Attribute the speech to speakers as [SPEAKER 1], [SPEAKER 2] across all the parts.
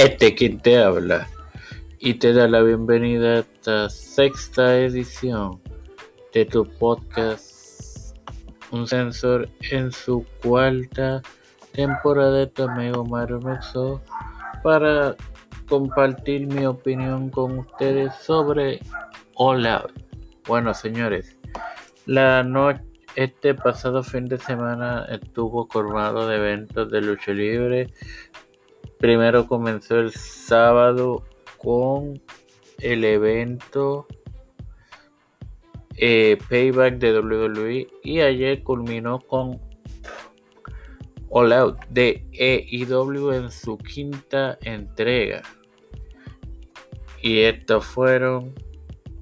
[SPEAKER 1] Este quien te habla y te da la bienvenida a esta sexta edición de tu podcast Un Sensor en su cuarta temporada de tu amigo Mario Mexo para compartir mi opinión con ustedes sobre Out. Bueno, señores, la noche este pasado fin de semana estuvo formado de eventos de lucha libre. Primero comenzó el sábado con el evento eh, Payback de WWE y ayer culminó con All Out de EIW en su quinta entrega. Y estos fueron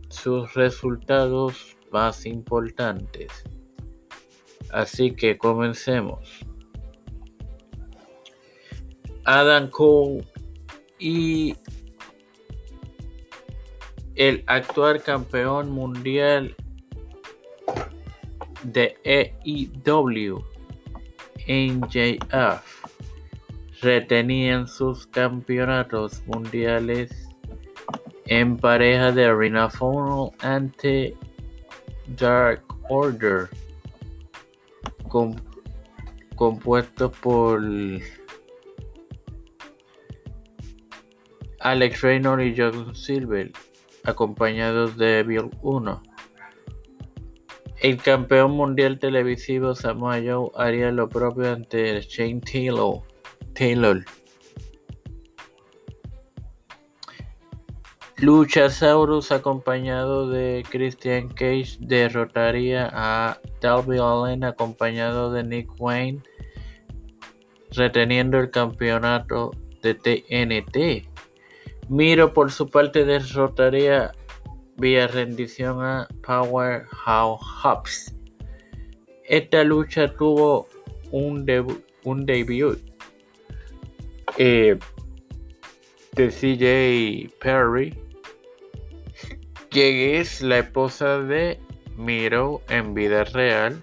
[SPEAKER 1] sus resultados más importantes. Así que comencemos. Adam Cole y el actual campeón mundial de EIW, NJF, retenían sus campeonatos mundiales en pareja de Arena ante Dark Order compuesto por Alex Reynolds y John Silver, acompañados de Bill 1. El campeón mundial televisivo Samoa Joe haría lo propio ante Shane Taylor. Taylor. Luchasaurus acompañado de Christian Cage derrotaría a Darby Allin acompañado de Nick Wayne reteniendo el campeonato de TNT. Miro por su parte derrotaría vía rendición a Powerhouse. Esta lucha tuvo un, un debut eh, de CJ Perry quien es la esposa de Miro en vida real.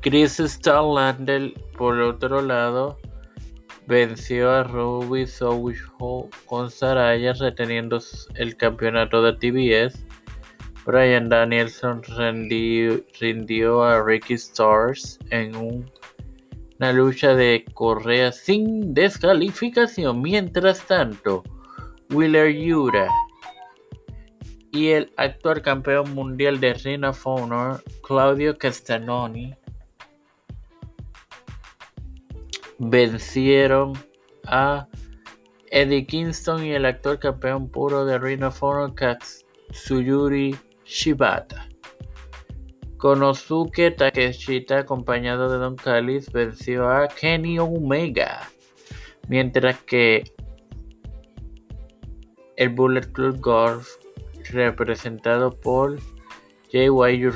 [SPEAKER 1] Chris Starlander, por otro lado, venció a Ruby Soho con Saraya reteniendo el campeonato de TBS. Brian Danielson rindió a Ricky Stars en una lucha de correa sin descalificación. Mientras tanto, Wheeler Yura y el actual campeón mundial de Ring of Honor, Claudio Castagnoni, vencieron a Eddie Kingston y el actual campeón puro de Ring of Katsuyuri Shibata. Konosuke Takeshita, acompañado de Don Callis, venció a Kenny Omega, mientras que el Bullet Club Golf, representado por J.Y.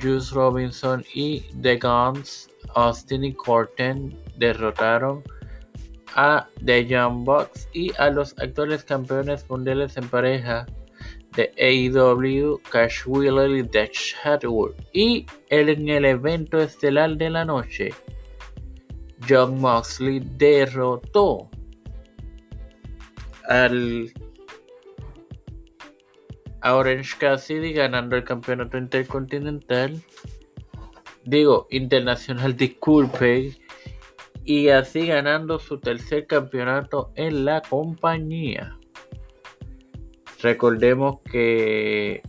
[SPEAKER 1] Juice Robinson y The Guns, Austin y Corten, derrotaron a The Young Bucks y a los actuales campeones mundiales en pareja de AEW, Cash Wheeler y Dutch Hatwood. Y en el evento estelar de la noche, John Moxley derrotó al Orange Cassidy ganando el campeonato intercontinental, digo internacional, disculpe, y así ganando su tercer campeonato en la compañía. Recordemos que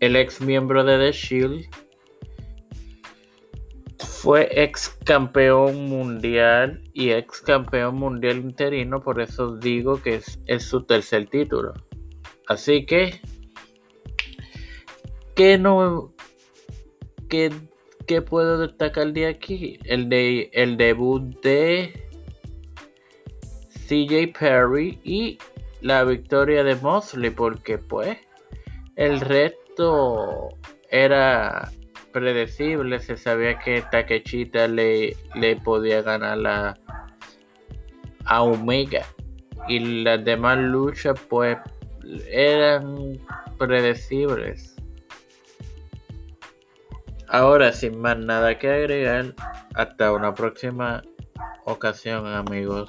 [SPEAKER 1] el ex miembro de The Shield fue ex campeón mundial y ex campeón mundial interino, por eso digo que es, su tercer título. Así que, ¿qué no, qué, puedo destacar de aquí? El, de, el debut de CJ Perry y la victoria de Mosley, porque pues el resto era predecible, se sabía que Takechita le, le podía ganar a Omega y las demás luchas pues eran predecibles. Ahora, sin más nada que agregar, hasta una próxima ocasión, amigos.